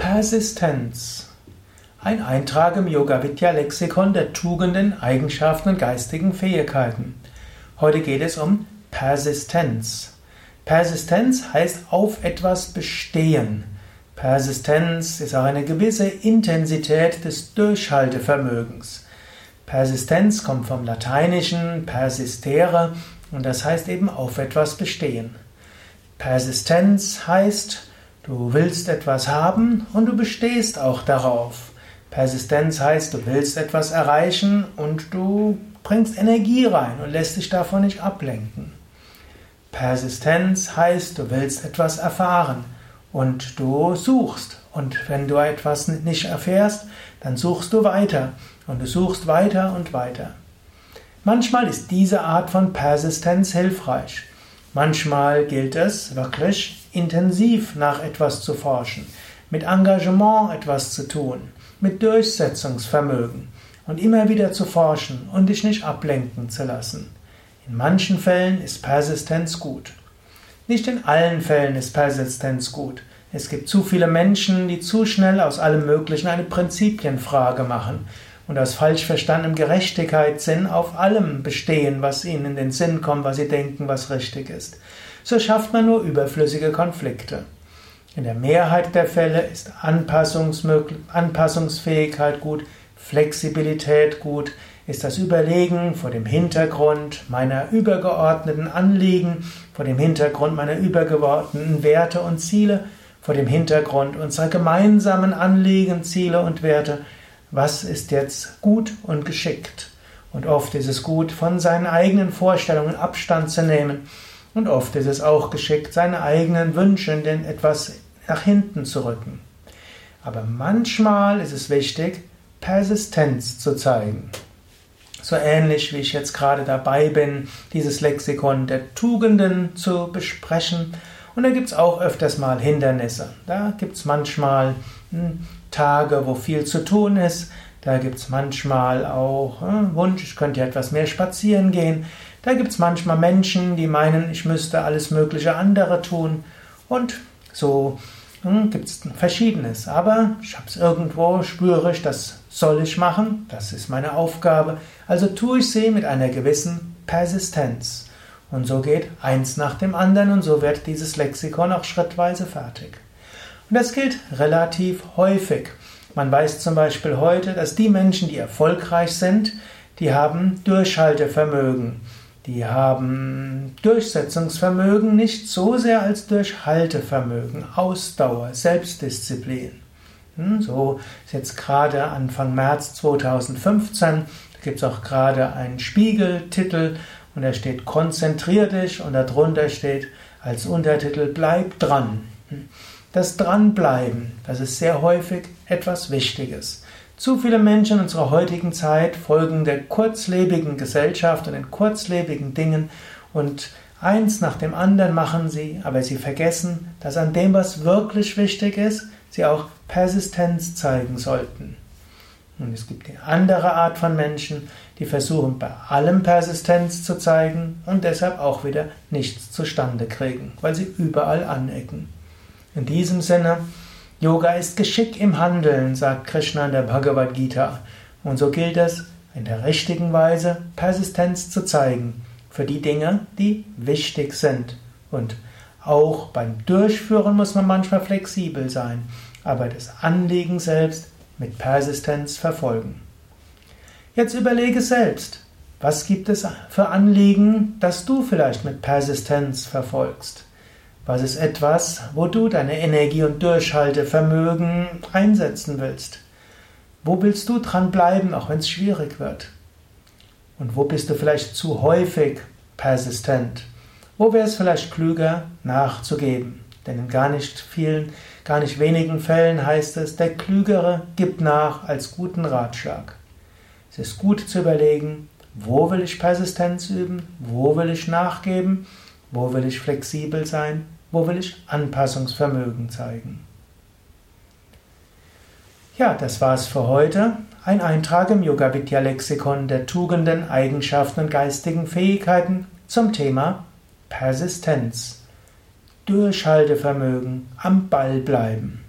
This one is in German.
Persistenz. Ein Eintrag im Yoga Vidya Lexikon der Tugenden, Eigenschaften und geistigen Fähigkeiten. Heute geht es um Persistenz. Persistenz heißt auf etwas bestehen. Persistenz ist auch eine gewisse Intensität des Durchhaltevermögens. Persistenz kommt vom Lateinischen persistere und das heißt eben auf etwas bestehen. Persistenz heißt, du willst etwas haben und du bestehst auch darauf. Persistenz heißt, du willst etwas erreichen und du bringst Energie rein und lässt dich davon nicht ablenken. Persistenz heißt, du willst etwas erfahren und du suchst. Und wenn du etwas nicht erfährst, dann suchst du weiter und du suchst weiter und weiter. Manchmal ist diese Art von Persistenz hilfreich. Manchmal gilt es wirklich intensiv nach etwas zu forschen, mit Engagement etwas zu tun, mit Durchsetzungsvermögen und immer wieder zu forschen und dich nicht ablenken zu lassen. In manchen Fällen ist Persistenz gut. Nicht in allen Fällen ist Persistenz gut. Es gibt zu viele Menschen, die zu schnell aus allem Möglichen eine Prinzipienfrage machen und aus falsch verstandenem Gerechtigkeitssinn auf allem bestehen, was ihnen in den Sinn kommt, was sie denken, was richtig ist. So schafft man nur überflüssige Konflikte. In der Mehrheit der Fälle ist Anpassungsfähigkeit gut, Flexibilität gut, ist das Überlegen vor dem Hintergrund meiner übergeordneten Anliegen, vor dem Hintergrund meiner übergeordneten Werte und Ziele, vor dem Hintergrund unserer gemeinsamen Anliegen, Ziele und Werte was ist jetzt gut und geschickt. Und oft ist es gut, von seinen eigenen Vorstellungen Abstand zu nehmen. Und oft ist es auch geschickt, seine eigenen Wünsche in etwas nach hinten zu rücken. Aber manchmal ist es wichtig, Persistenz zu zeigen. So ähnlich wie ich jetzt gerade dabei bin, dieses Lexikon der Tugenden zu besprechen. Und da gibt es auch öfters mal Hindernisse. Da gibt es manchmal hm, Tage, wo viel zu tun ist. Da gibt es manchmal auch äh, Wunsch, ich könnte etwas mehr spazieren gehen. Da gibt es manchmal Menschen, die meinen, ich müsste alles mögliche andere tun. Und so hm, gibt es verschiedenes. Aber ich habe es irgendwo, spüre ich, das soll ich machen, das ist meine Aufgabe. Also tue ich sie mit einer gewissen Persistenz. Und so geht eins nach dem anderen und so wird dieses Lexikon auch schrittweise fertig. Und das gilt relativ häufig. Man weiß zum Beispiel heute, dass die Menschen, die erfolgreich sind, die haben Durchhaltevermögen. Die haben Durchsetzungsvermögen nicht so sehr als Durchhaltevermögen, Ausdauer, Selbstdisziplin. Hm, so ist jetzt gerade Anfang März 2015, da gibt es auch gerade einen Spiegeltitel und da steht Konzentrier dich und darunter steht als Untertitel Bleib dran. Das Dranbleiben, das ist sehr häufig etwas Wichtiges. Zu viele Menschen in unserer heutigen Zeit folgen der kurzlebigen Gesellschaft und den kurzlebigen Dingen und eins nach dem anderen machen sie, aber sie vergessen, dass an dem, was wirklich wichtig ist, sie auch Persistenz zeigen sollten. Und es gibt die andere Art von Menschen, die versuchen bei allem Persistenz zu zeigen und deshalb auch wieder nichts zustande kriegen, weil sie überall anecken. In diesem Sinne, Yoga ist Geschick im Handeln, sagt Krishna in der Bhagavad Gita. Und so gilt es, in der richtigen Weise Persistenz zu zeigen für die Dinge, die wichtig sind. Und auch beim Durchführen muss man manchmal flexibel sein, aber das Anliegen selbst mit Persistenz verfolgen. Jetzt überlege selbst, was gibt es für Anliegen, das du vielleicht mit Persistenz verfolgst? Was ist etwas, wo du deine Energie und Durchhaltevermögen einsetzen willst? Wo willst du dran bleiben, auch wenn es schwierig wird? Und wo bist du vielleicht zu häufig persistent? Wo wäre es vielleicht klüger, nachzugeben? Denn in gar nicht vielen, gar nicht wenigen Fällen heißt es, der Klügere gibt nach als guten Ratschlag. Es ist gut zu überlegen, wo will ich Persistenz üben? Wo will ich nachgeben? Wo will ich flexibel sein? Wo will ich Anpassungsvermögen zeigen? Ja, das war's für heute. Ein Eintrag im Yoga Vidya Lexikon der Tugenden, Eigenschaften und geistigen Fähigkeiten zum Thema Persistenz. Durchhaltevermögen, am Ball bleiben.